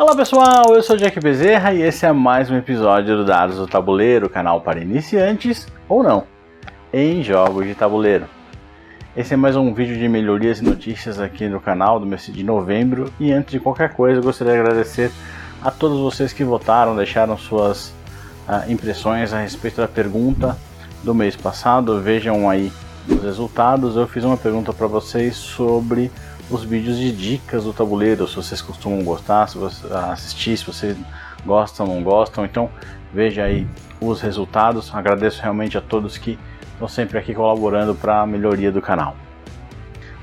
Olá pessoal, eu sou Jack Bezerra e esse é mais um episódio do Dados do Tabuleiro, canal para iniciantes ou não, em jogos de tabuleiro. Esse é mais um vídeo de melhorias e notícias aqui no canal do mês de novembro e antes de qualquer coisa eu gostaria de agradecer a todos vocês que votaram, deixaram suas uh, impressões a respeito da pergunta do mês passado. Vejam aí os resultados. Eu fiz uma pergunta para vocês sobre os vídeos de dicas do tabuleiro, se vocês costumam gostar, se você assistir, se vocês gostam ou não gostam. Então veja aí os resultados. Agradeço realmente a todos que estão sempre aqui colaborando para a melhoria do canal.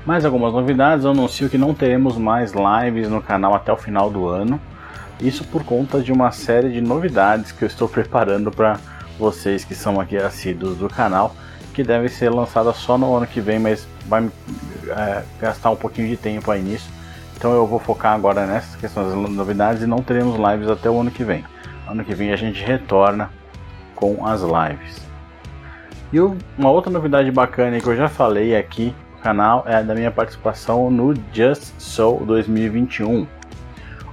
Mais algumas novidades, eu anuncio que não teremos mais lives no canal até o final do ano. Isso por conta de uma série de novidades que eu estou preparando para vocês que são aqui assíduos do canal, que deve ser lançada só no ano que vem, mas vai é, gastar um pouquinho de tempo aí nisso. Então eu vou focar agora nessas questões das novidades e não teremos lives até o ano que vem. Ano que vem a gente retorna com as lives. E uma outra novidade bacana que eu já falei aqui no canal é da minha participação no Just Soul 2021.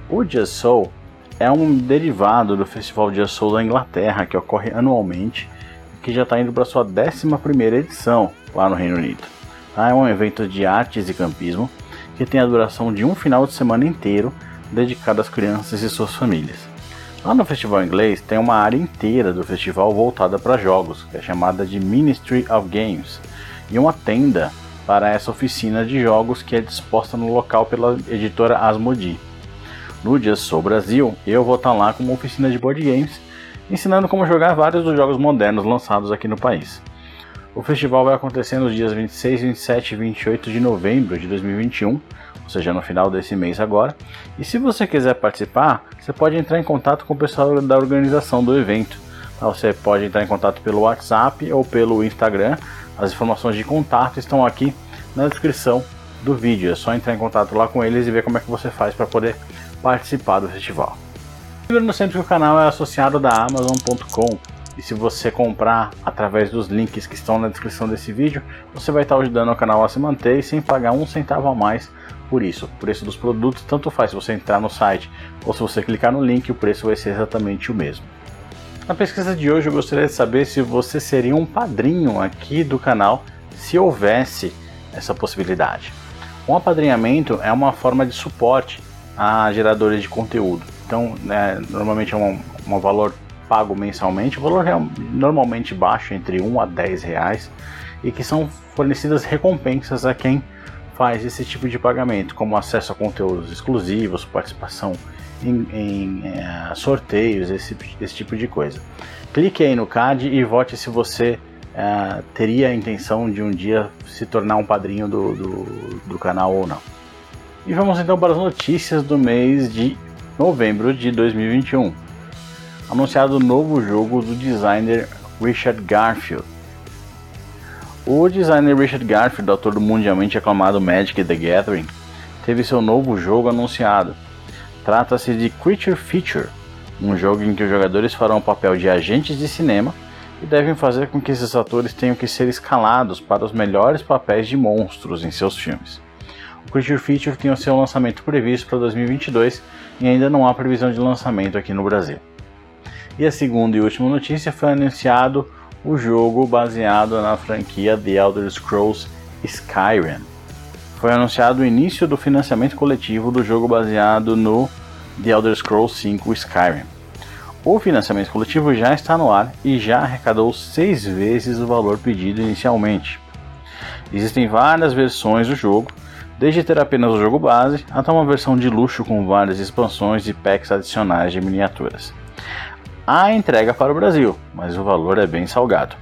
O Just Soul é um derivado do Festival Just Soul da Inglaterra que ocorre anualmente que já está indo para sua 11 edição lá no Reino Unido. Tá? É um evento de artes e campismo que tem a duração de um final de semana inteiro dedicado às crianças e suas famílias. Lá no festival inglês tem uma área inteira do festival voltada para jogos, que é chamada de Ministry of Games, e uma tenda para essa oficina de jogos que é disposta no local pela editora Asmodee. No Dia Sou Brasil, eu vou estar lá com uma oficina de board games, ensinando como jogar vários dos jogos modernos lançados aqui no país. O festival vai acontecer nos dias 26, 27 e 28 de novembro de 2021, ou seja, no final desse mês agora. E se você quiser participar, você pode entrar em contato com o pessoal da organização do evento. Tá, você pode entrar em contato pelo WhatsApp ou pelo Instagram. As informações de contato estão aqui na descrição do vídeo. É só entrar em contato lá com eles e ver como é que você faz para poder participar do festival. Lembrando sempre que o canal é associado da Amazon.com e se você comprar através dos links que estão na descrição desse vídeo, você vai estar ajudando o canal a se manter e sem pagar um centavo a mais por isso. O preço dos produtos tanto faz se você entrar no site ou se você clicar no link, o preço vai ser exatamente o mesmo. Na pesquisa de hoje eu gostaria de saber se você seria um padrinho aqui do canal se houvesse essa possibilidade. Um apadrinhamento é uma forma de suporte a geradores de conteúdo. Então, né, normalmente é um, um valor pago mensalmente, valor é normalmente baixo, entre 1 a 10 reais, e que são fornecidas recompensas a quem faz esse tipo de pagamento, como acesso a conteúdos exclusivos, participação em, em é, sorteios, esse, esse tipo de coisa. Clique aí no CAD e vote se você é, teria a intenção de um dia se tornar um padrinho do, do, do canal ou não. E vamos então para as notícias do mês de novembro de 2021 anunciado o novo jogo do designer Richard Garfield. O designer Richard Garfield, autor do mundialmente aclamado Magic the Gathering, teve seu novo jogo anunciado. Trata-se de Creature Feature, um jogo em que os jogadores farão o papel de agentes de cinema e devem fazer com que esses atores tenham que ser escalados para os melhores papéis de monstros em seus filmes. O Creature Feature tem o seu lançamento previsto para 2022 e ainda não há previsão de lançamento aqui no Brasil. E a segunda e última notícia foi anunciado o jogo baseado na franquia The Elder Scrolls Skyrim. Foi anunciado o início do financiamento coletivo do jogo baseado no The Elder Scrolls V Skyrim. O financiamento coletivo já está no ar e já arrecadou seis vezes o valor pedido inicialmente. Existem várias versões do jogo, desde ter apenas o jogo base até uma versão de luxo com várias expansões e packs adicionais de miniaturas a entrega para o Brasil, mas o valor é bem salgado.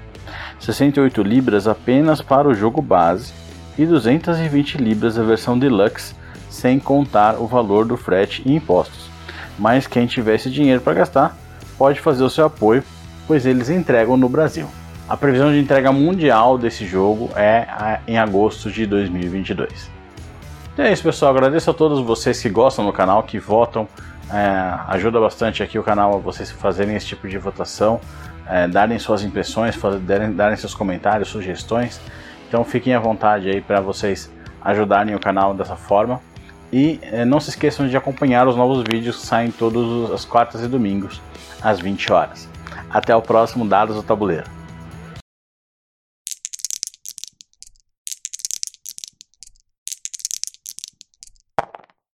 68 libras apenas para o jogo base e 220 libras a versão deluxe, sem contar o valor do frete e impostos. Mas quem tivesse dinheiro para gastar, pode fazer o seu apoio, pois eles entregam no Brasil. A previsão de entrega mundial desse jogo é em agosto de 2022. Então é isso, pessoal. Agradeço a todos vocês que gostam do canal, que votam é, ajuda bastante aqui o canal a vocês fazerem esse tipo de votação, é, darem suas impressões, fazer, darem, darem seus comentários, sugestões. Então fiquem à vontade aí para vocês ajudarem o canal dessa forma. E é, não se esqueçam de acompanhar os novos vídeos que saem todas as quartas e domingos, às 20 horas. Até o próximo Dados do Tabuleiro.